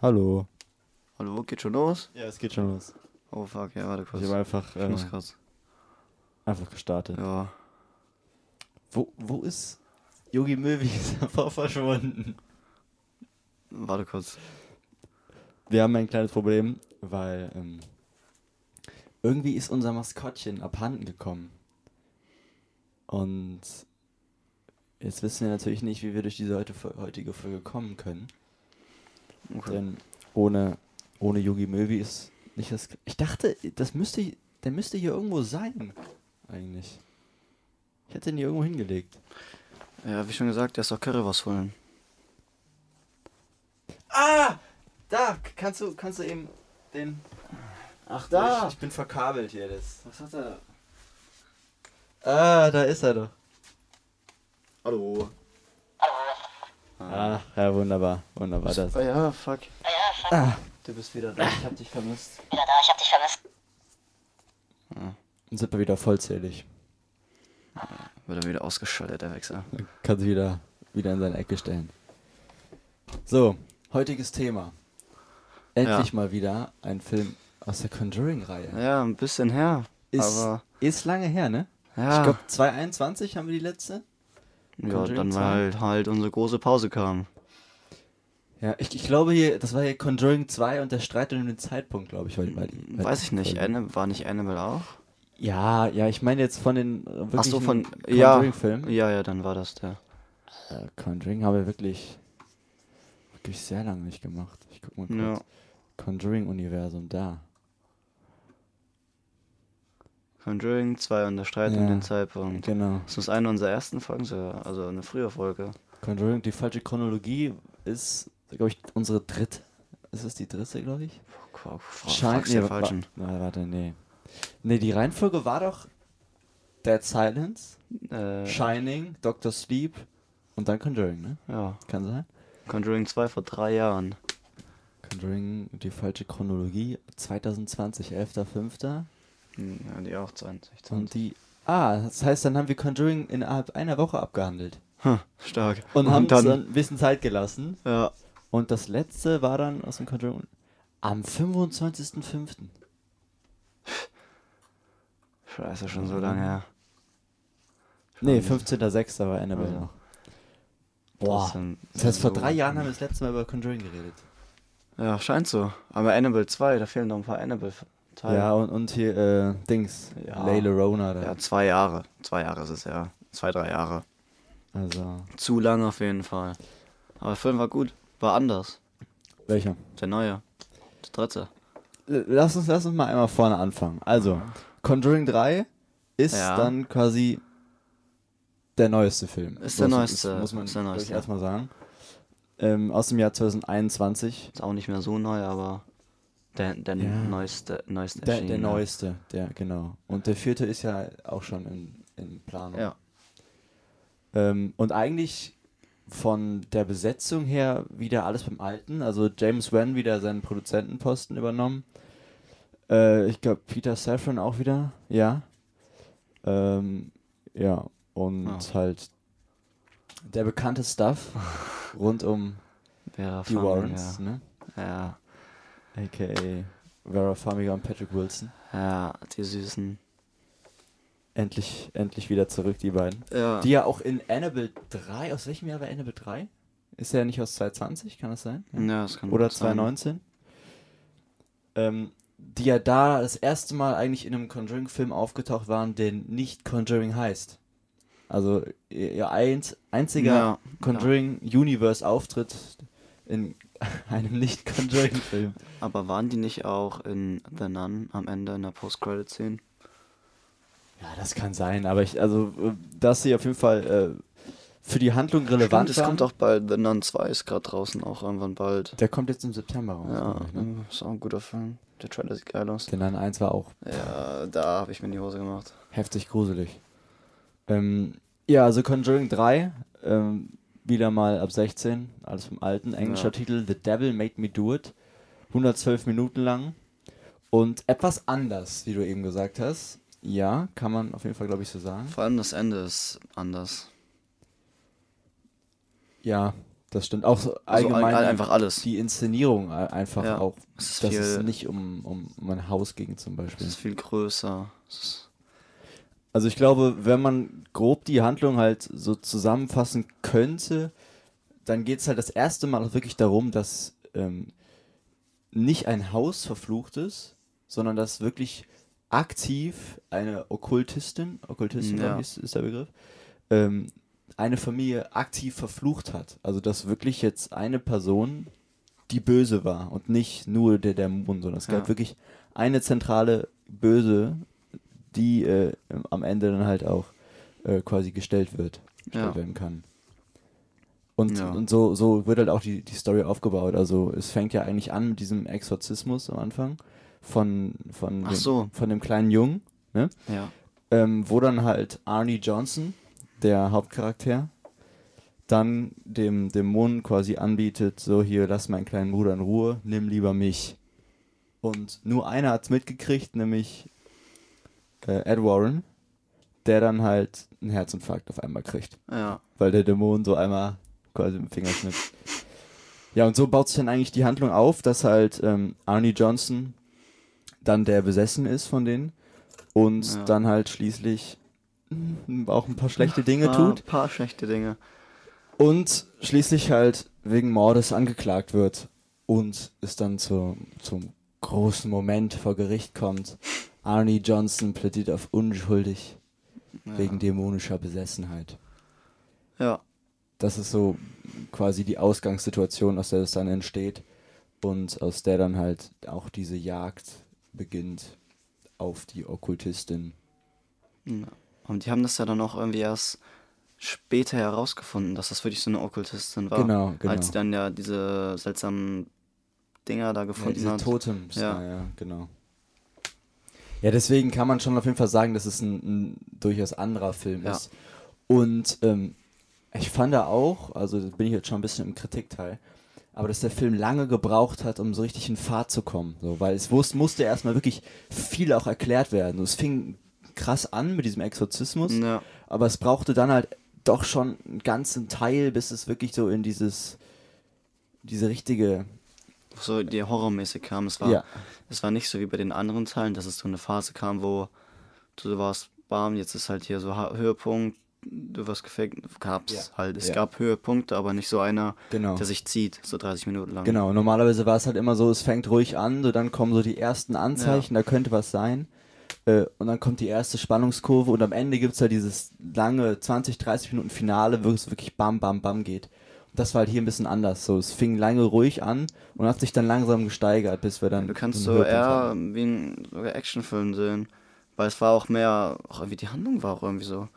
Hallo. Hallo, geht schon los? Ja, es geht schon los. Oh fuck, ja, warte Ich kurz. habe einfach, Ich äh, muss kurz. einfach gestartet. Ja. Wo, wo ist Yogi Möwi? Ist einfach verschwunden. Warte kurz. Wir haben ein kleines Problem, weil ähm, irgendwie ist unser Maskottchen abhanden gekommen. Und jetzt wissen wir natürlich nicht, wie wir durch diese heute, heutige Folge kommen können. Okay. Denn ohne, ohne Yogi Möwi ist nicht das. Ich dachte, das müsste, der müsste hier irgendwo sein. Eigentlich. Ich hätte ihn hier irgendwo hingelegt. Ja, wie schon gesagt, der ist doch Currywurst holen. Ah! Da! Kannst du, kannst du eben den. Ach, Ich, ich bin verkabelt hier. Das. Was hat er? Ah, da ist er doch. Hallo. Ah, ja, wunderbar. Wunderbar. Das. Ah, ja, fuck. Ah, Du bist wieder da. Ich hab dich vermisst. wieder da, ich hab dich vermisst. dann sind wir wieder vollzählig. Wird er wieder ausgeschaltet, der Wechsel. Kann sich wieder, wieder in seine Ecke stellen. So, heutiges Thema. Endlich Ja. mal wieder ein Film aus der Conjuring-Reihe. Ja, ein bisschen her. Ist, aber. ist lange her, ne? Ja. Ich glaube, 2021 haben wir die letzte. Ja, dann 2. weil halt unsere große Pause kam. Ja, ich, ich glaube hier, das war hier Conjuring 2 und der Streit um den Zeitpunkt, glaube ich. Weil, weil, weil Weiß ich nicht. Anna, war nicht Annabelle auch? Ja, ja, ich meine jetzt von den äh, Ach so, von. Ja. Conjuring-Filmen. Ja, ja, dann war das der. Äh, Conjuring haben wir wirklich, wirklich sehr lange nicht gemacht. Ich guck mal kurz. Ja. Conjuring-Universum, da. Conjuring 2 und der Streit um Ja. den Zeitpunkt. Genau. Das ist eine unserer ersten Folgen, also eine frühe Folge. Conjuring, die falsche Chronologie ist, glaube ich, unsere dritte. Ist es die dritte, glaube ich? Fuck, Scheint nee, falschen. wa- warte, nee. Nee, die Reihenfolge war doch Dead Silence, Äh, Shining, Doctor Sleep und dann Conjuring, ne? ja, Kann sein? Conjuring 2 vor drei Jahren. Conjuring, die falsche Chronologie, 2020, 11.05. Hm, Ja, die auch 20. Und 20. die. Ah, das heißt, dann haben wir Conjuring innerhalb einer Woche abgehandelt. Hm, stark. Und, haben uns dann, dann ein bisschen Zeit gelassen. ja, Und das letzte war dann aus dem Conjuring am 25.05. scheiße, schon so lange her. Nee, Schon 15.06. war Annabelle Ja. noch. Boah. trotzdem Das heißt, vor so- drei Jahren haben wir das letzte Mal über Conjuring geredet. Ja, scheint so. Aber Annabelle 2, da fehlen noch ein paar Annabelle-Teile. Ja, und, und hier, äh, Dings. Ja. Layla Rona da. ja, zwei Jahre. Zwei Jahre ist es ja. Zwei, drei Jahre. Also, Zu lang auf jeden Fall. Aber der Film war gut. War anders. welcher? Der neue. Der dritte. Lass uns, lass uns mal einmal vorne anfangen. Also, Conjuring 3 ist Ja. dann quasi der neueste Film. Ist der Muss- neueste, Muss man ist der neueste. erstmal sagen. Ähm, aus dem Jahr 2021. Ist auch nicht mehr so neu, aber der, der Ja. neueste, neueste Der, der erschienene. neueste, der, genau. Und der vierte ist ja auch schon in, in Planung. Ja. Ähm, und eigentlich von der Besetzung her wieder alles beim Alten. Also James Wan wieder seinen Produzentenposten übernommen. Äh, ich glaube Peter Safran auch wieder, ja. Ähm, ja, und Ja. halt der bekannte Stuff rund um Vera die Farmiga. Warrens, ne? Ja. A.k.a. Vera Farmiga und Patrick Wilson. Ja, die Süßen. Endlich, endlich wieder zurück, die beiden. Ja. Die ja auch in Annabelle 3, aus welchem Jahr war Annabelle 3? Ist ja nicht aus 2020, kann das sein? ja, das kann Oder gut sein. 2019? Ähm, die ja da das erste Mal eigentlich in einem Conjuring-Film aufgetaucht waren, der nicht Conjuring heißt. Also ihr, einziger Ja, Conjuring-Universe-Auftritt in einem nicht-Conjuring-Film. Aber waren die nicht auch in The Nun am Ende in der Post-Credit-Szene? Ja, das kann sein, aber ich, also, äh, dass sie auf jeden Fall äh, für die Handlung relevant es waren. kommt auch bald, The Nun 2 ist gerade draußen, auch irgendwann bald. Der kommt jetzt im September raus. Ja, ich, ne? ist auch ein guter Film. Der Trailer sieht geil aus. Der Nun 1 war auch Ja, da habe ich mir in die Hose gemacht. heftig gruselig. Ähm, ja, also Conjuring 3, ähm, wieder mal ab 16, alles vom alten. Englischer Ja. Titel The Devil Made Me Do It. 112 Minuten lang. Und etwas anders, wie du eben gesagt hast. Ja, kann man auf jeden Fall, glaube ich, so sagen. Vor allem das Ende ist anders. Ja, Das stimmt. Auch so Also allgemein einfach alles. die Inszenierung einfach Ja, auch. es ist dass viel- es nicht um, um, um ein Haus ging zum Es Beispiel. ist viel größer. Es ist, Also ich glaube, wenn man grob die Handlung halt so zusammenfassen könnte, dann geht es halt das erste Mal auch wirklich darum, dass ähm, nicht ein Haus verflucht ist, sondern dass wirklich aktiv eine Okkultistin, Okkultistin Ja. glaub ich, ist, ist der Begriff, ähm, eine Familie aktiv verflucht hat. Also dass wirklich jetzt eine Person die böse war und nicht nur der Dämon, sondern es gab Ja. wirklich eine zentrale Böse, die äh, am Ende dann halt auch äh, quasi gestellt wird, gestellt Ja. werden kann. Und, Ja. und so, so wird halt auch die, die Story aufgebaut. Also es fängt ja eigentlich an mit diesem Exorzismus am Anfang von, von, dem, so. von dem kleinen Jungen, ne? ja. ähm, wo dann halt Arnie Johnson, der Hauptcharakter, dann dem Dämonen quasi anbietet, so hier, lass meinen kleinen Bruder in Ruhe, nimm lieber mich. Und nur einer hat's mitgekriegt, nämlich äh, Ed Warren, der dann halt einen Herzinfarkt auf einmal kriegt, Ja. weil der Dämon so einmal quasi mit dem Finger schnippt. Ja, und so baut sich dann eigentlich die Handlung auf, dass halt ähm, Arnie Johnson dann der besessen ist von denen und Ja. dann halt schließlich mm, auch ein paar schlechte Dinge Paar, tut paar schlechte Dinge. und schließlich halt wegen Mordes angeklagt wird und es dann zu, zum großen Moment vor Gericht kommt. Arnie Johnson plädiert auf unschuldig Ja. wegen dämonischer Besessenheit. Ja. Das ist so quasi die Ausgangssituation, aus der es dann entsteht und aus der dann halt auch diese Jagd beginnt auf die Okkultistin. Ja. Und die haben das ja dann auch irgendwie erst später herausgefunden, dass das wirklich so eine Okkultistin war. Genau, genau. Als sie dann ja diese seltsamen Dinger da Ja, gefunden diese hat. Totems, ja. Ja. ja, genau. Ja, deswegen kann man schon auf jeden Fall sagen, dass es ein, ein durchaus anderer Film Ja. ist. Und ähm, ich fand da auch, also da bin ich jetzt schon ein bisschen im Kritikteil, aber dass der Film lange gebraucht hat, um so richtig in Fahrt zu kommen. So, weil es wus musste erstmal wirklich viel auch erklärt werden. Und es fing krass an mit diesem Exorzismus, Ja. aber es brauchte dann halt doch schon einen ganzen Teil, bis es wirklich so in dieses, diese richtige, So die horrormäßig kam. Es war, ja, es war nicht so wie bei den anderen Teilen, dass es so eine Phase kam, wo du warst, bam, jetzt ist halt hier so Höhepunkt, du wirst gefaked, gab's Ja. halt. Es Ja. gab Höhepunkte, aber nicht so einer, genau. der sich zieht, so 30 Minuten lang. Genau, normalerweise war es halt immer so, es fängt ruhig an, so dann kommen so die ersten Anzeichen, da könnte was sein. Äh, und dann kommt die erste Spannungskurve und am Ende gibt es halt dieses lange 20, 30 Minuten Finale, wo es wirklich bam, bam, bam geht. Das war halt hier ein bisschen anders. So, es fing lange ruhig an und hat sich dann langsam gesteigert, bis wir dann. Du kannst so eher wie ein sogar Actionfilm sehen. Weil es war auch mehr, auch irgendwie die Handlung war auch irgendwie so.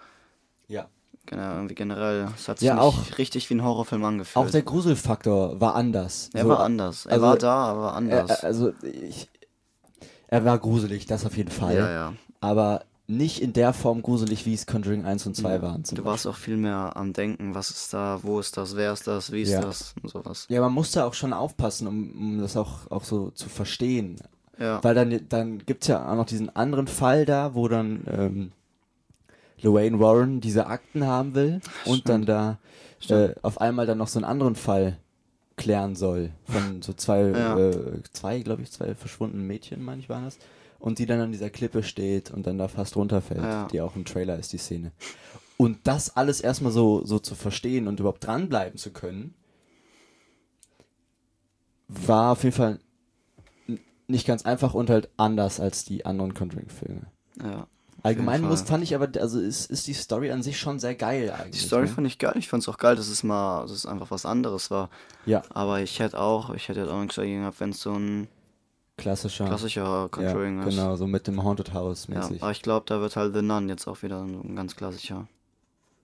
Ja. Genau, irgendwie generell. Es hat sich Ja, auch- richtig wie ein Horrorfilm angefühlt. Auch der Gruselfaktor war anders. er So, war anders. Er also- war da, aber Er, anders. also, ich, er war gruselig, das auf jeden Fall. ja, ja. Aber nicht in der Form gruselig, wie es Conjuring 1 und 2 waren. zum Du warst auch viel mehr am Denken, was ist da, wo ist das, wer ist das, wie ist Ja. das und sowas. Ja, man musste auch schon aufpassen, um, um das auch, auch so zu verstehen. Ja. Weil dann, dann gibt es ja auch noch diesen anderen Fall da, wo dann ähm, Lorraine Warren diese Akten haben will und dann da äh, Stimmt. auf einmal dann noch so einen anderen Fall klären soll. Von so zwei, Ja. äh, zwei, glaube ich, zwei verschwundenen Mädchen, meine ich, waren das. Und die dann an dieser Klippe steht und dann da fast runterfällt, Ja. die auch im Trailer ist, die Szene. Und das alles erstmal so, so zu verstehen und überhaupt dranbleiben zu können, war auf jeden Fall nicht ganz einfach und halt anders als die anderen Conjuring-Filme. ja. Allgemein muss, fand ich aber, also ist, ist die Story an sich schon sehr geil Die eigentlich. Story ne? fand ich geil. Ich fand es auch geil, dass es mal, dass es einfach was anderes war. Ja, Aber ich hätte auch, ich hätte auch nichts dagegen gehabt, wenn es so ein klassischer. klassischer Conjuring ja, ist. Genau, so mit dem Haunted House Ja, mäßig. aber ich glaube, da wird halt The Nun jetzt auch wieder so ein ganz klassischer.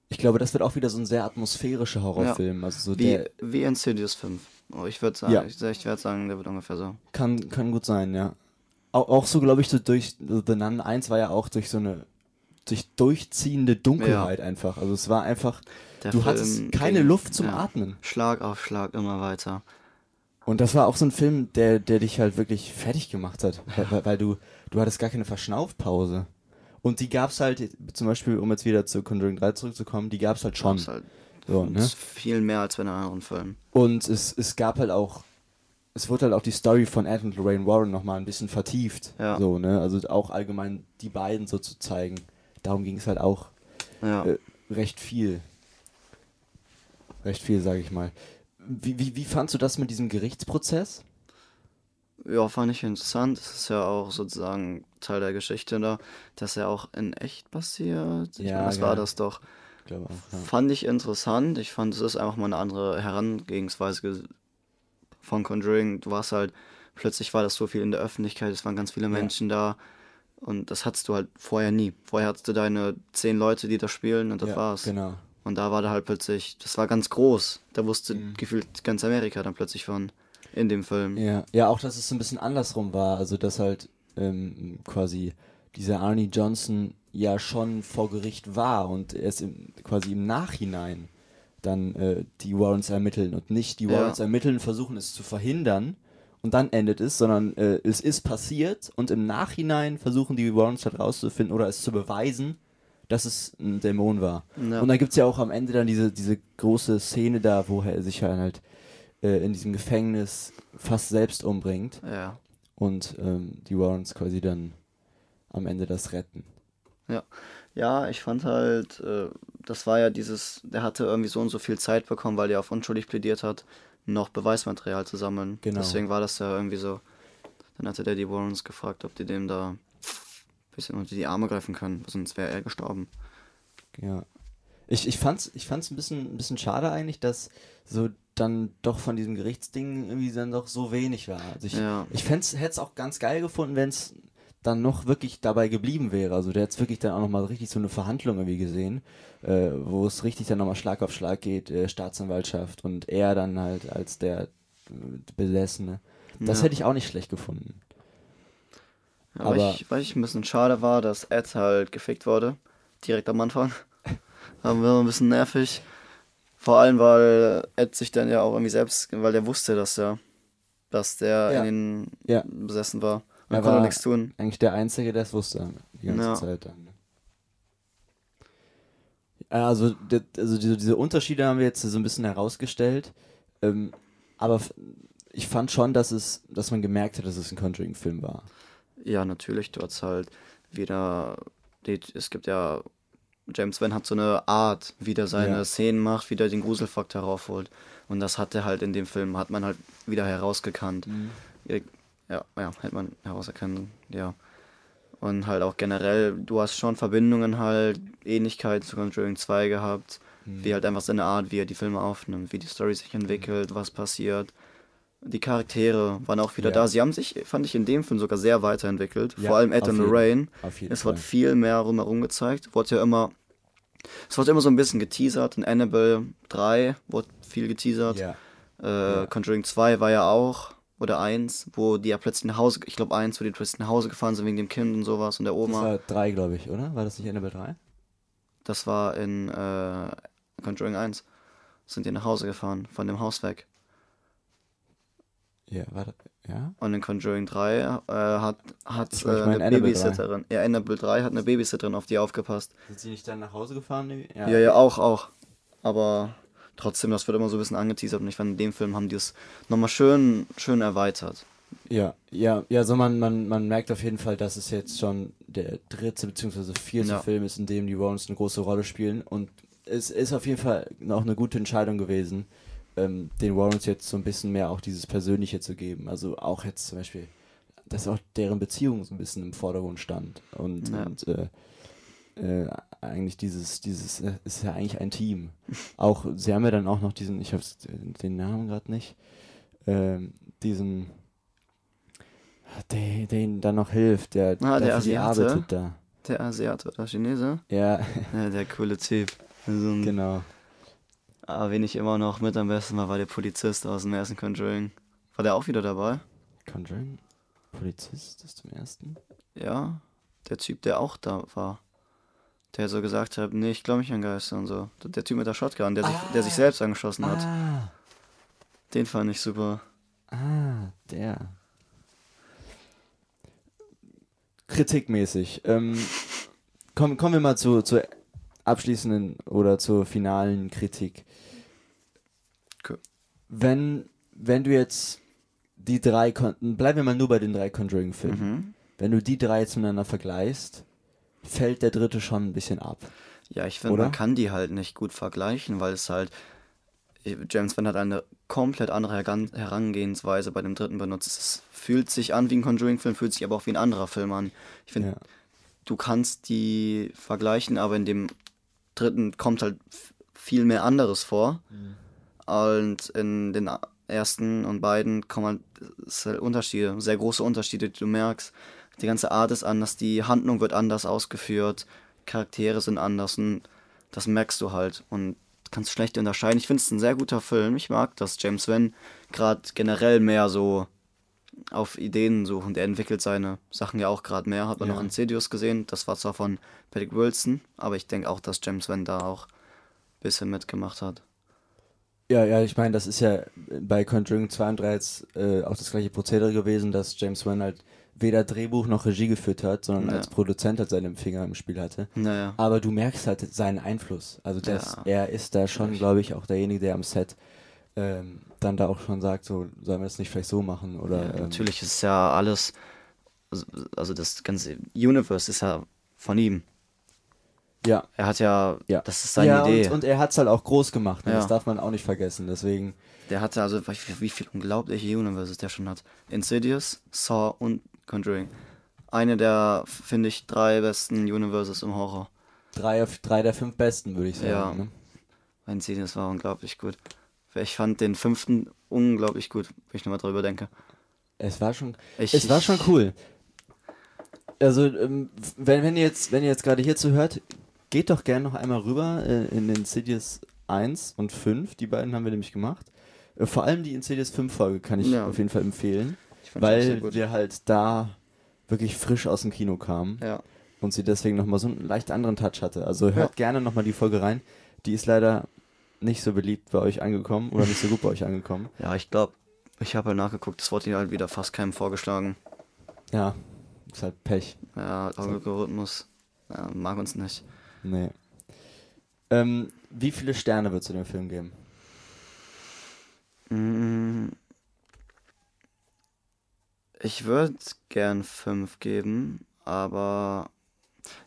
Ich glaube, das wird auch wieder so ein sehr atmosphärischer Horrorfilm. Also so Wie, wie Insidious 5. Oh, ich würde sagen, Ja. ich, ich werde sagen, der wird ungefähr so. kann, kann gut sein, ja. Auch, auch so, glaube ich, so durch The Nun 1 war ja auch durch so eine durch durchziehende Dunkelheit einfach. Also es war einfach, Der du Film hattest keine Luft zum ja, Atmen. Schlag auf Schlag immer weiter. Und das war auch so ein Film, der, der dich halt wirklich fertig gemacht hat. Weil, weil, du, du hattest gar keine Verschnaufpause. Und die gab's halt, zum Beispiel, um jetzt wieder zu Conjuring 3 zurückzukommen, die gab's halt schon. Gab's Halt, So, ne? Viel mehr als bei den anderen Filmen. Und es, es gab halt auch, es wurde halt auch die Story von Ed und Lorraine Warren nochmal ein bisschen vertieft. Ja. So, ne? Also auch allgemein die beiden so zu zeigen. Darum ging es halt auch Ja. äh, recht viel. Recht viel, sage ich mal. Wie, wie, wie fandst du das mit diesem Gerichtsprozess? Ja, fand ich interessant. Es ist ja auch sozusagen Teil der Geschichte da, dass er auch in echt passiert. Ich Ja, meine, das genau. war das doch. Ich auch, ja. Fand ich interessant. Ich fand, es ist einfach mal eine andere Herangehensweise ge- von Conjuring. Du warst halt, plötzlich war das so viel in der Öffentlichkeit, es waren ganz viele Menschen da. Und das hattest du halt vorher nie. Vorher hattest du deine zehn Leute, die da spielen und das ja, war's. Genau. Und da war da halt plötzlich, das war ganz groß. Da wusste Mhm. gefühlt ganz Amerika dann plötzlich von in dem Film. Ja, ja, auch dass es so ein bisschen andersrum war. Also, dass halt ähm, quasi dieser Arnie Johnson ja schon vor Gericht war und erst im, quasi im Nachhinein dann äh, die Warrants ermitteln und nicht die Ja. Warrants ermitteln, versuchen es zu verhindern und dann endet es, sondern äh, es ist passiert und im Nachhinein versuchen die Warrants halt rauszufinden oder es zu beweisen, dass es ein Dämon war. Ja. Und dann gibt es ja auch am Ende dann diese, diese große Szene da, wo er sich halt äh, in diesem Gefängnis fast selbst umbringt Ja. und ähm, die Warrens quasi dann am Ende das retten. Ja, ich fand halt, äh, das war ja dieses, der hatte irgendwie so und so viel Zeit bekommen, weil er auf unschuldig plädiert hat, noch Beweismaterial zu sammeln. Genau. Deswegen war das ja irgendwie so. Dann hatte der die Warrens gefragt, ob die dem da bisschen unter die Arme greifen können, sonst wäre er gestorben. Ja. Ich, ich fand's, ich fand's ein bisschen, ein bisschen schade eigentlich, dass so dann doch von diesem Gerichtsding irgendwie dann doch so wenig war. Also ich, Ja. ich hätte es auch ganz geil gefunden, wenn es dann noch wirklich dabei geblieben wäre. Also der hat wirklich dann auch nochmal richtig so eine Verhandlung irgendwie gesehen, äh, wo es richtig dann nochmal Schlag auf Schlag geht, äh, Staatsanwaltschaft und er dann halt als der äh, Besessene. Das Ja. hätte ich auch nicht schlecht gefunden. Weil, Aber- ich, weil ich ein bisschen schade war, dass Ed halt gefickt wurde. Direkt am Anfang. Aber war ein bisschen nervig. Vor allem, weil Ed sich dann ja auch irgendwie selbst, weil der wusste das ja, dass der Ja. in den Ja. besessen war. Und Er konnte war- nichts tun. Eigentlich der Einzige, der es wusste die ganze Ja. Zeit dann. ne? Also, also diese, diese Unterschiede haben wir jetzt so ein bisschen herausgestellt. Ähm, aber ich fand schon, dass es, dass man gemerkt hat, dass es ein Conjuring-Film war. Ja, natürlich, du hast halt wieder, die, es gibt ja, James Wan hat so eine Art, wie der seine Ja. Szenen macht, wie der den Gruselfaktor heraufholt. Und das hat er halt in dem Film, hat man halt wieder herausgekannt. Ja, ja, ja, hätte man herauserkennen, ja. Und halt auch generell, du hast schon Verbindungen halt, Ähnlichkeiten zu Conjuring 2 gehabt, wie halt einfach seine Art, wie er die Filme aufnimmt, wie die Story sich entwickelt, was passiert. Die Charaktere waren auch wieder Ja. da. Sie haben sich, fand ich, in dem Film sogar sehr weiterentwickelt. Ja, Vor allem Ed jeden- Lorraine. Es Fall. wird viel mehr rumherum gezeigt. Wurde ja immer, es wurde immer so ein bisschen geteasert. In Annabelle 3 wurde viel geteasert. ja. Äh, Conjuring 2 war ja auch, oder 1, wo die ja plötzlich nach Hause, ich glaube 1, wo die plötzlich nach Hause gefahren sind wegen dem Kind und sowas und der Das Oma. war drei, glaube ich, oder? War das nicht Annabelle 3? Das war in äh, Conjuring 1. Sind die nach Hause gefahren, von dem Haus weg. Ja, war das, ja? Und in Conjuring 3 äh, hat, hat Ich äh, meine, ich meine eine Annabelle 3. Babysitterin. Ja, Annabelle 3 hat eine Babysitterin auf die aufgepasst. Sind sie nicht dann nach Hause gefahren? irgendwie? Ja, ja, auch, auch. Aber trotzdem, das wird immer so ein bisschen angeteasert und ich fand, in dem Film haben die es nochmal schön, schön erweitert. Ja, ja, ja, so man, man, man merkt auf jeden Fall, dass es jetzt schon der dritte bzw. vierte Ja. Film ist, in dem die Warrens eine große Rolle spielen. Und es ist auf jeden Fall auch eine gute Entscheidung gewesen, ähm, den Warrens jetzt so ein bisschen mehr auch dieses Persönliche zu geben. Also auch jetzt zum Beispiel, dass auch deren Beziehung so ein bisschen im Vordergrund stand. Und, Ja. und äh, äh, eigentlich dieses, dieses, äh, ist ja eigentlich ein Team. Auch, sie haben ja dann auch noch diesen, ich habe den Namen gerade nicht, ähm, diesen, der, der ihnen dann noch hilft, der, Ah, der für sie Asiate? arbeitet da. Der Asiate oder Chinese? Ja, Ja, der coole Typ. So ein, genau. Aber wen ich immer noch mit am besten war, war der Polizist aus dem ersten Conjuring. War der auch wieder dabei? Conjuring? Polizist ist zum ersten? Ja. Der Typ, der auch da war. Der so gesagt hat, nee, ich glaube nicht an Geister und so. Der Typ mit der Shotgun, der, sich, der sich selbst angeschossen hat. Ah, Den fand ich super. ah, der. Kritikmäßig. Ähm, kommen, kommen wir mal zu, zu abschließenden oder zur finalen Kritik. Okay. Wenn, wenn du jetzt die drei, bleiben wir mal nur bei den drei Conjuring-Filmen. Mhm. Wenn du die drei jetzt miteinander vergleichst, fällt der dritte schon ein bisschen ab. Ja, ich finde, Oder? man kann die halt nicht gut vergleichen, weil es halt. James Wan hat eine komplett andere Herangehensweise bei dem dritten benutzt. Es fühlt sich an wie ein Conjuring-Film, fühlt sich aber auch wie ein anderer Film an. Ich finde, Ja. du kannst die vergleichen, aber in dem dritten kommt halt viel mehr anderes vor. Und in den ersten und beiden kommen halt, halt Unterschiede, sehr große Unterschiede, die du merkst. Die ganze Art ist anders, die Handlung wird anders ausgeführt, Charaktere sind anders und das merkst du halt und kannst schlecht unterscheiden. Ich finde es ein sehr guter Film. Ich mag das. James Wan gerade generell mehr so auf Ideen suchen. Der entwickelt seine Sachen ja auch gerade mehr. Hat man Ja. noch Insidious gesehen. Das war zwar von Patrick Wilson, aber ich denke auch, dass James Wan da auch ein bisschen mitgemacht hat. Ja, ja, ich meine, das ist ja bei Conjuring 2 und 3 jetzt äh, auch das gleiche Prozedere gewesen, dass James Wan halt weder Drehbuch noch Regie geführt hat, sondern Ja. als Produzent halt seinen Finger im Spiel hatte. Naja. Aber du merkst halt seinen Einfluss. Also das, Ja. er ist da schon, glaube ich, auch derjenige, der am Set ähm, dann da auch schon sagt, so sollen wir das nicht vielleicht so machen oder Ja, ähm, natürlich ist ja alles, also das ganze Universe ist ja von ihm. ja, Er hat ja, ja. das ist seine ja, Idee. Und, und er hat es halt auch groß gemacht. Ne? Ja. Das darf man auch nicht vergessen. Deswegen, Der hatte also, wie, wie viel unglaubliche Universes der schon hat. Insidious, Saw und Conjuring. Eine der, finde ich, drei besten Universes im Horror. drei, drei der fünf besten, würde ich sagen. Ja. Ne? Insidious war unglaublich gut. Ich fand den fünften unglaublich gut, wenn ich nochmal drüber denke. Es war schon, Ich, es war schon cool. Also, ähm, wenn, wenn ihr jetzt, wenn ihr jetzt gerade hierzu hört, geht doch gerne noch einmal rüber äh, in den Insidious 1 und 5. Die beiden haben wir nämlich gemacht. Äh, vor allem die Insidious 5 Folge kann ich Ja. auf jeden Fall empfehlen, weil wir halt da wirklich frisch aus dem Kino kamen Ja, und sie deswegen nochmal so einen leicht anderen Touch hatte. Also hört Ja. gerne nochmal die Folge rein. Die ist leider nicht so beliebt bei euch angekommen oder nicht so gut bei euch angekommen. ja ich glaube, ich habe halt nachgeguckt, das wurde ihnen halt wieder fast keinem vorgeschlagen. Ja, ist halt Pech. Ja, Algorithmus ja, mag uns nicht. Nee. Ähm, wie viele Sterne würdest du dem Film geben? Mm, Ich würde gern 5 geben, aber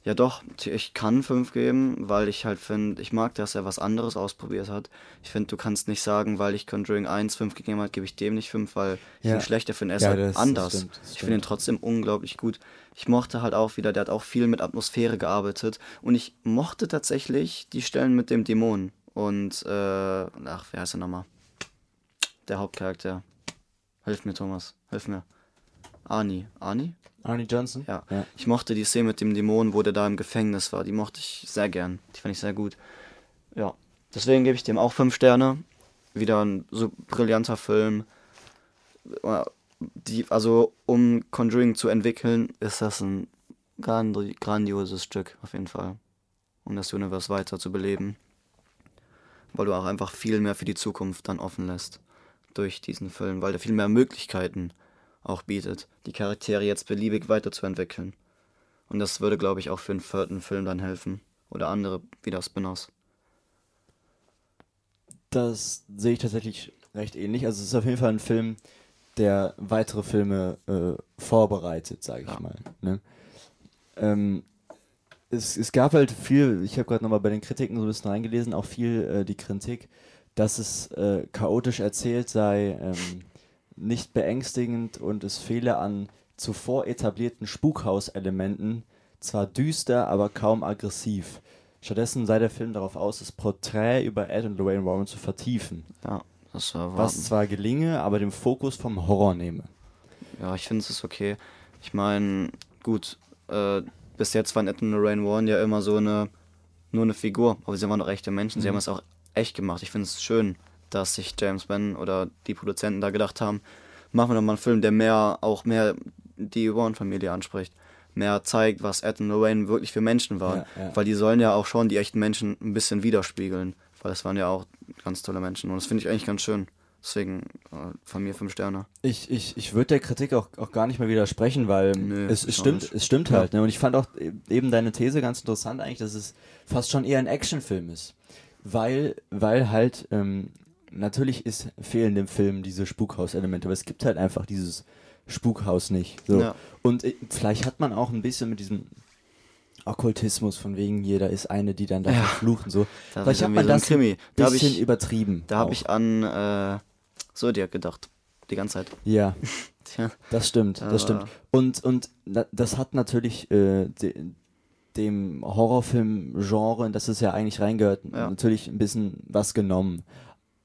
ja doch, ich kann 5 geben, weil ich halt finde, ich mag, dass er was anderes ausprobiert hat. Ich finde, du kannst nicht sagen, weil ich Conjuring 1 5 gegeben habe, gebe ich dem nicht 5, weil ich Ja. ihn schlechter finde. Er ist Ja, halt das- das anders. stimmt, das ich finde ihn trotzdem unglaublich gut. Ich mochte halt auch wieder, der hat auch viel mit Atmosphäre gearbeitet und ich mochte tatsächlich die Stellen mit dem Dämon und, äh, ach, wer heißt er nochmal? Der Hauptcharakter. Hilf mir, Thomas. Hilf mir. Arnie. Arnie? Arnie Johnson? Ja. ja. Ich mochte die Szene mit dem Dämon, wo der da im Gefängnis war. Die mochte ich sehr gern. Die fand ich sehr gut. Ja. Deswegen gebe ich dem auch fünf Sterne. Wieder ein so brillanter Film. Die, also, um Conjuring zu entwickeln, ist das ein grandi grandioses Stück, auf jeden Fall. Um das Universe weiter zu beleben. Weil du auch einfach viel mehr für die Zukunft dann offen lässt. Durch diesen Film. Weil der viel mehr Möglichkeiten auch bietet, die Charaktere jetzt beliebig weiterzuentwickeln. Und das würde, glaube ich, auch für einen vierten Film dann helfen. Oder andere wieder Spin-offs. Das sehe ich tatsächlich recht ähnlich. Also es ist auf jeden Fall ein Film, der weitere Filme äh, vorbereitet, sage ich Ja. mal. Ne? Ähm, es, es gab halt viel, ich habe gerade nochmal bei den Kritiken so ein bisschen reingelesen, auch viel äh, die Kritik, dass es äh, chaotisch erzählt sei, ähm, nicht beängstigend und es fehle an zuvor etablierten Spukhauselementen, zwar düster, aber kaum aggressiv. Stattdessen sei der Film darauf aus, das Porträt über Ed und Lorraine Warren zu vertiefen, Ja, das war was zwar gelinge, aber den Fokus vom Horror nehme. Ja, ich finde es ist okay. Ich meine, gut, äh, bis jetzt waren Ed und Lorraine Warren ja immer so eine, nur eine Figur, aber sie waren doch echte Menschen. Sie haben es auch echt gemacht. Ich finde es schön, dass sich James Wan oder die Produzenten da gedacht haben, machen wir doch mal einen Film, der mehr, auch mehr die Warren-Familie anspricht. Mehr zeigt, was Ed und Lorraine wirklich für Menschen waren. Ja, ja. Weil die sollen ja auch schon die echten Menschen ein bisschen widerspiegeln. Weil das waren ja auch ganz tolle Menschen. Und das finde ich eigentlich ganz schön. Deswegen äh, von mir fünf Sterne. Ich, ich, ich würde der Kritik auch, auch gar nicht mehr widersprechen, weil Nö, es, es stimmt, nicht. es stimmt Ja. halt. Ne? Und ich fand auch e- eben deine These ganz interessant eigentlich, dass es fast schon eher ein Actionfilm ist. Weil, weil halt, ähm, natürlich ist, fehlen dem Film diese Spukhaus-Elemente, aber es gibt halt einfach dieses Spukhaus nicht. So. Ja. Und äh, vielleicht hat man auch ein bisschen mit diesem Okkultismus, von wegen jeder ist eine, die dann da Ja. flucht und so. Da vielleicht hat man so ein das Krimi. ein Da hab bisschen ich- übertrieben. Da habe ich an äh, Zodiac gedacht. Die ganze Zeit. Ja. Tja. Das stimmt, das stimmt. Und, und das hat natürlich äh, de, dem Horrorfilm-Genre, in das es ja eigentlich reingehört, Ja. natürlich ein bisschen was genommen.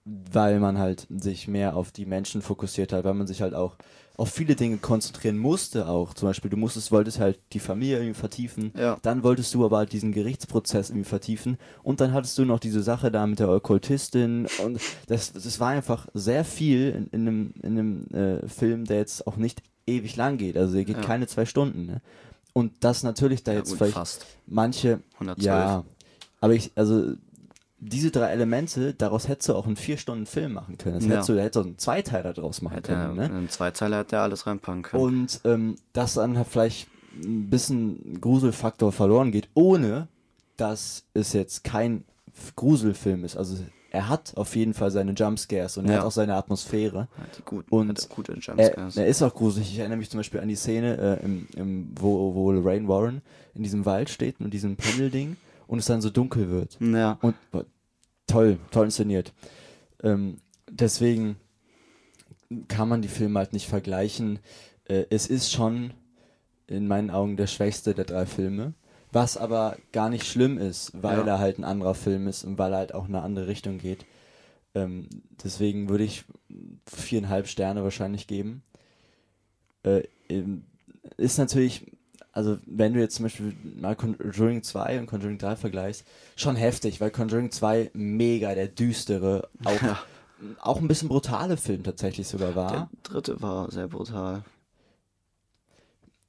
Weil man halt sich mehr auf die Menschen fokussiert hat, weil man sich halt auch auf viele Dinge konzentrieren musste auch. Zum Beispiel, du musstest, wolltest halt die Familie irgendwie vertiefen, Ja. dann wolltest du aber halt diesen Gerichtsprozess irgendwie vertiefen und dann hattest du noch diese Sache da mit der Okkultistin und das, das war einfach sehr viel in, in einem, in einem äh, Film, der jetzt auch nicht ewig lang geht, also der geht Ja. keine zwei Stunden. Ne? Und das natürlich da Ja, jetzt vielleicht fast. manche, 112. ja, aber ich, also diese drei Elemente, daraus hättest du auch einen vier Stunden Film machen können. Das Ja. hättest du, da hättest du einen Zweiteiler draus machen Hätte er, können. Ne? In zwei Zeilen hätte er alles reinpacken können. Und ähm, dass dann halt vielleicht ein bisschen Gruselfaktor verloren geht, ohne dass es jetzt kein Gruselfilm ist. Also er hat auf jeden Fall seine Jumpscares und er Ja. hat auch seine Atmosphäre. Hat die gut, und gute Er, Jumpscares. er ist auch gruselig. Ich erinnere mich zum Beispiel an die Szene, äh, im, im, wo, wo Lorraine Warren in diesem Wald steht mit diesem Pendelding und es dann so dunkel wird. ja. Und toll, toll inszeniert. Ähm, deswegen kann man die Filme halt nicht vergleichen. Äh, es ist schon in meinen Augen der schwächste der drei Filme. Was aber gar nicht schlimm ist, weil Ja. er halt ein anderer Film ist und weil er halt auch in eine andere Richtung geht. Ähm, deswegen würde ich viereinhalb Sterne wahrscheinlich geben. Äh, ist natürlich, also wenn du jetzt zum Beispiel mal Conjuring 2 und Conjuring 3 vergleichst, schon heftig, weil Conjuring 2 mega der düstere, auch, Ja. auch ein bisschen brutale Film tatsächlich sogar war. Der dritte war sehr brutal.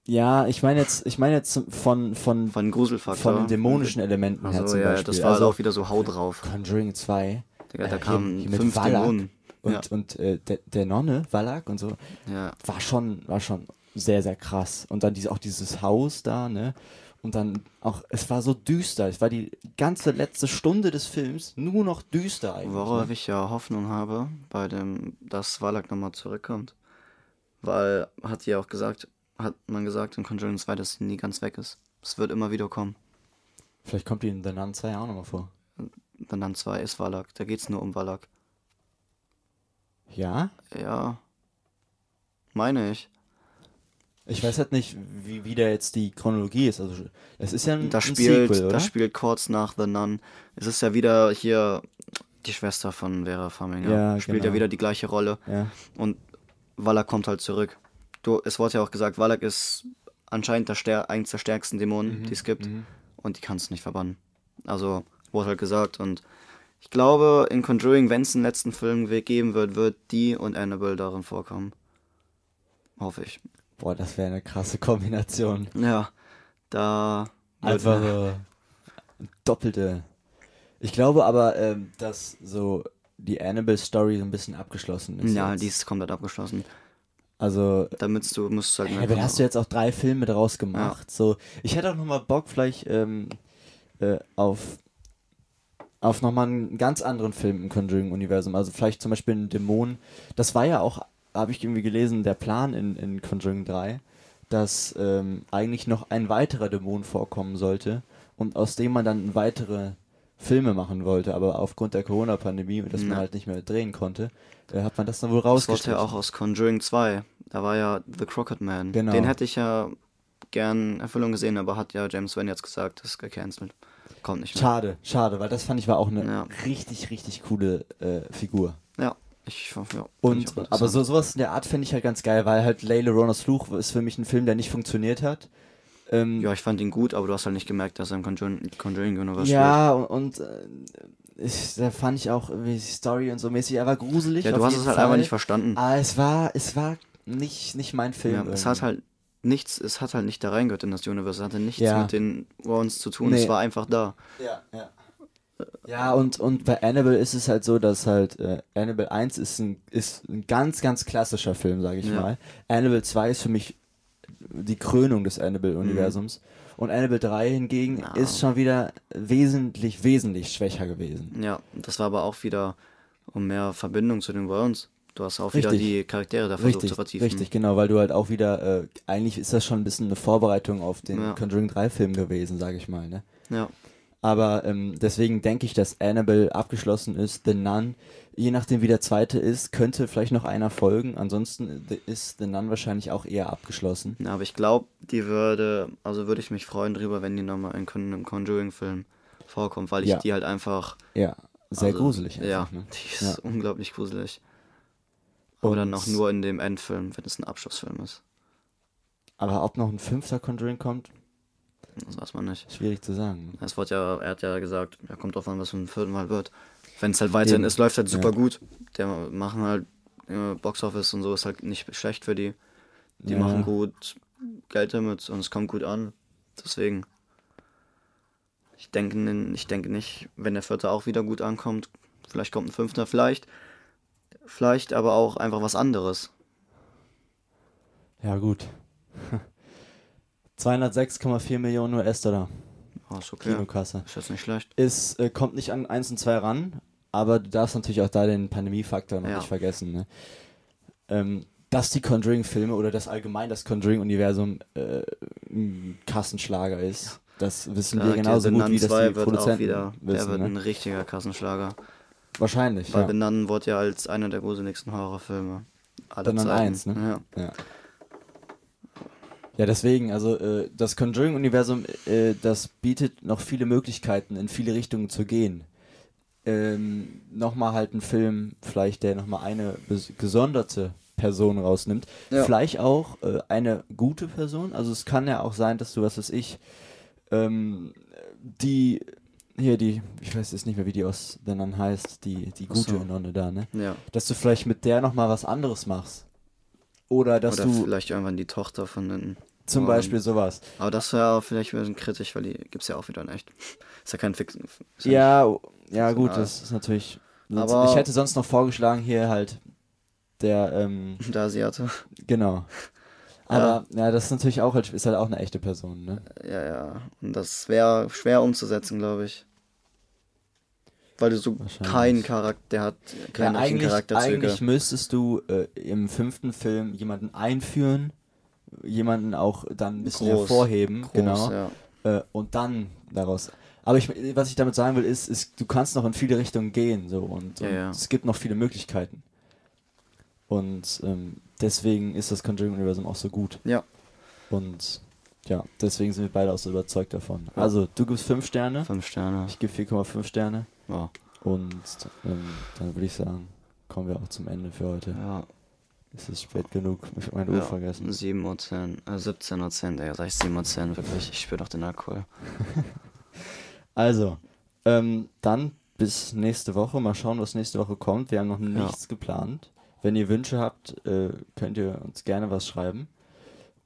Ja, ich meine jetzt, ich meine jetzt von, von, Von Gruselfaktor. von den dämonischen Elementen her Also zum ja, Beispiel. das war also auch wieder so Hau drauf. Conjuring 2. Digga, da äh, kamen hier- hier mit fünf Wallach Dämonen. Und, Ja. und äh, der, der Nonne, Wallach und so, Ja, war schon, war schon sehr, sehr krass. Und dann diese, auch dieses Haus da, ne? Und dann auch, es war so düster. Es war die ganze letzte Stunde des Films nur noch düster eigentlich. worauf ne? ich ja Hoffnung habe, bei dem, dass Wallach nochmal zurückkommt. Weil, hat sie ja auch gesagt, hat man gesagt in Conjuring 2, dass sie nie ganz weg ist. Es wird immer wieder kommen. Vielleicht kommt die in The Nun 2 auch nochmal vor. Dann dann 2 ist Wallach. Da geht's nur um Wallach. Ja? Ja. Meine ich. Ich weiß halt nicht, wie, wie da jetzt die Chronologie ist. Also, es ist ja ein, Das ein spielt, Sequel, oder? das spielt kurz nach The Nun. Es ist ja wieder hier die Schwester von Vera Farmiga. Ja, Spielt genau. ja wieder die gleiche Rolle. ja. Und Wallach kommt halt zurück. Du, es wurde ja auch gesagt, Wallach ist anscheinend der eins der stärksten Dämonen, die es gibt. Und die kannst du nicht verbannen. Also, wurde halt gesagt. Und ich glaube, in Conjuring, wenn es einen letzten Film geben wird, wird die und Annabelle darin vorkommen. Hoffe ich. Boah, das wäre eine krasse Kombination. Ja, da. Einfach so doppelte. Ich glaube aber, ähm, dass so die Annabelle-Story so ein bisschen abgeschlossen ist. Ja, jetzt. die ist komplett abgeschlossen. Also, Damit du musst halt. ja, dann hast du jetzt auch drei Filme daraus gemacht. So, ich hätte auch nochmal Bock, vielleicht ähm, äh, auf auf nochmal einen ganz anderen Film im Conjuring-Universum. Also vielleicht zum Beispiel einen Dämon. Das war ja auch, habe ich irgendwie gelesen, der Plan in, in Conjuring 3, dass ähm, eigentlich noch ein weiterer Dämon vorkommen sollte und aus dem man dann weitere Filme machen wollte. Aber aufgrund der Corona-Pandemie, dass man Ja. halt nicht mehr drehen konnte, äh, hat man das dann wohl Das wurde ja auch aus Conjuring 2. Da war ja The Crooked Man. Genau. Den hätte ich ja gern Erfüllung gesehen, aber hat ja James Wan jetzt gesagt, das ist gecancelt. Kommt nicht mehr. Schade, schade, weil das fand ich war auch eine Ja. richtig, richtig coole äh, Figur. Ja, ich ja, Und ich aber so sowas in der Art finde ich halt ganz geil, weil halt Layla Ronas Fluch ist für mich ein Film, der nicht funktioniert hat. Ähm, Ja, ich fand ihn gut, aber du hast halt nicht gemerkt, dass er im Conjuring, Conjuring Universe ja, und, und äh, ich, da fand ich auch irgendwie die Story und so mäßig, er war gruselig. spielt. Ja, du hast es halt Fall. einfach nicht verstanden. Aber es war, es war nicht, nicht mein Film. Ja, es hat halt nichts, es hat halt nicht da reingehört in das Universe, es hatte nichts Ja. mit den Warrens zu tun, Nee. es war einfach da. Ja, ja. Ja, und, und bei Annabelle ist es halt so, dass halt äh, Annabelle 1 ist ein, ist ein ganz, ganz klassischer Film, sage ich Ja. mal. Annabelle 2 ist für mich die Krönung des Annabelle-Universums. Und Annabelle 3 hingegen Ja. ist schon wieder wesentlich, wesentlich schwächer gewesen. Ja, das war aber auch wieder um mehr Verbindung zu den Worlds. Du hast auch wieder Richtig. die Charaktere da versucht Richtig, zu vertiefen. richtig, genau, weil du halt auch wieder, äh, eigentlich ist das schon ein bisschen eine Vorbereitung auf den Ja. Conjuring 3 Film gewesen, sage ich mal, ne? Ja, Aber ähm, deswegen denke ich, dass Annabelle abgeschlossen ist. The Nun, je nachdem wie der zweite ist, könnte vielleicht noch einer folgen. Ansonsten äh, ist The Nun wahrscheinlich auch eher abgeschlossen. ja aber ich glaube, die würde, also würde ich mich freuen drüber, wenn die nochmal in einem Conjuring-Film vorkommt, weil ich Ja. die halt einfach. Ja, sehr also, gruselig. Ja, einfach, ne? die ist Ja. unglaublich gruselig. Aber dann Und- auch nur in dem Endfilm, wenn es ein Abschlussfilm ist. Aber ob noch ein fünfter Conjuring kommt, Das weiß man nicht. schwierig zu sagen. ne? Es wird ja, er hat ja gesagt, ja, kommt drauf an, was für ein vierten Mal wird. Wenn es halt weiterhin Eben. ist, läuft halt super Ja. gut. Der machen halt äh, Boxoffice und so ist halt nicht schlecht für die. Die Ja. machen gut Geld damit und es kommt gut an. Deswegen. Ich denke, ich denke nicht, wenn der vierte auch wieder gut ankommt, vielleicht kommt ein fünfter, vielleicht. Vielleicht aber auch einfach was anderes. Ja, gut. 206,4 Millionen US-Dollar. Oh, ist okay. Kinokasse. Ist jetzt nicht schlecht. Es äh, kommt nicht an 1 und 2 ran, aber du darfst natürlich auch da den Pandemiefaktor noch Ja. nicht vergessen. Ne? Ähm, dass die Conjuring-Filme oder das allgemein das Conjuring-Universum äh, ein Kassenschlager ist, das wissen wir Ja, genauso der gut, wie das 2 die wird auch Produzenten wieder, der wissen. wird ein Ne? richtiger Kassenschlager. Wahrscheinlich, Weil ja. benannt wurde ja als einer der gruseligsten Horrorfilme aller Dann an Zeiten. eins, ne? Ja. Ja. Ja, deswegen, also äh, das Conjuring-Universum, äh, das bietet noch viele Möglichkeiten, in viele Richtungen zu gehen. Ähm, nochmal halt ein Film, vielleicht der nochmal eine gesonderte Person rausnimmt. Ja. Vielleicht auch äh, eine gute Person. Also es kann ja auch sein, dass du, was weiß ich, ähm, die, hier die, ich weiß jetzt nicht mehr, wie die aus denn dann heißt, die, die gute so. Nonne da, ne? ja. Dass du vielleicht mit der nochmal was anderes machst. Oder dass Oder du vielleicht irgendwann die Tochter von den. Zum ähm, Beispiel sowas. Aber das wäre vielleicht ein bisschen kritisch, weil die gibt es ja auch wieder in echt. Ist ja kein Fix. ist Ja, o- ja gut, das ist natürlich. Aber- ich hätte sonst noch vorgeschlagen, hier halt der, ähm, Der Asiate. genau. Aber ja. das ist natürlich auch halt, ist halt auch eine echte Person, ne? Ja, ja. Und das wäre schwer umzusetzen, glaube ich. Weil du so keinen Charakter, der hat keine ja, eigentlich, Charakterzüge. eigentlich müsstest du äh, im fünften Film jemanden einführen, jemanden auch dann ein bisschen Groß. hervorheben, Groß, genau. ja. äh, und dann daraus. Aber ich, was ich damit sagen will, ist, ist, du kannst noch in viele Richtungen gehen, so und, Ja, und ja. es gibt noch viele Möglichkeiten. Und ähm, deswegen ist das Conjuring-Universum auch so gut. Ja. Und ja, deswegen sind wir beide auch so überzeugt davon. Ja. Also, du gibst 5 Sterne, Fünf Sterne. ich gebe 4,5 Sterne Ja. und ähm, dann würde ich sagen, kommen wir auch zum Ende für heute. ja. Es ist spät genug, ich habe meine Uhr ja. vergessen. 7 Uhr 10, äh, 17 Uhr 10, Digga, sag ich 7 Uhr 10, wirklich. Ich spüre doch den Alkohol. Also, ähm, dann bis nächste Woche. Mal schauen, was nächste Woche kommt. Wir haben noch nichts geplant. Wenn ihr Wünsche habt, äh, könnt ihr uns gerne was schreiben.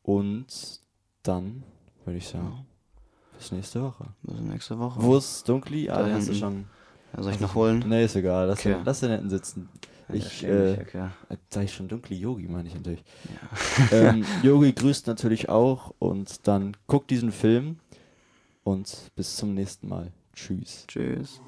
Und dann würde ich sagen, bis nächste Woche. Bis nächste Woche. Wo ist Dunkli? Ah, Da hast du schon. Ja, soll ich noch holen? Nee, ist egal. Lass, Okay. den, lass den hinten sitzen. Ja, Ich, äh, okay. Äh, Sag ich schon Dunkli? Yogi meine ich natürlich. Ja. ähm, Yogi grüßt natürlich auch und dann guckt diesen Film und bis zum nächsten Mal. Tschüss. Tschüss.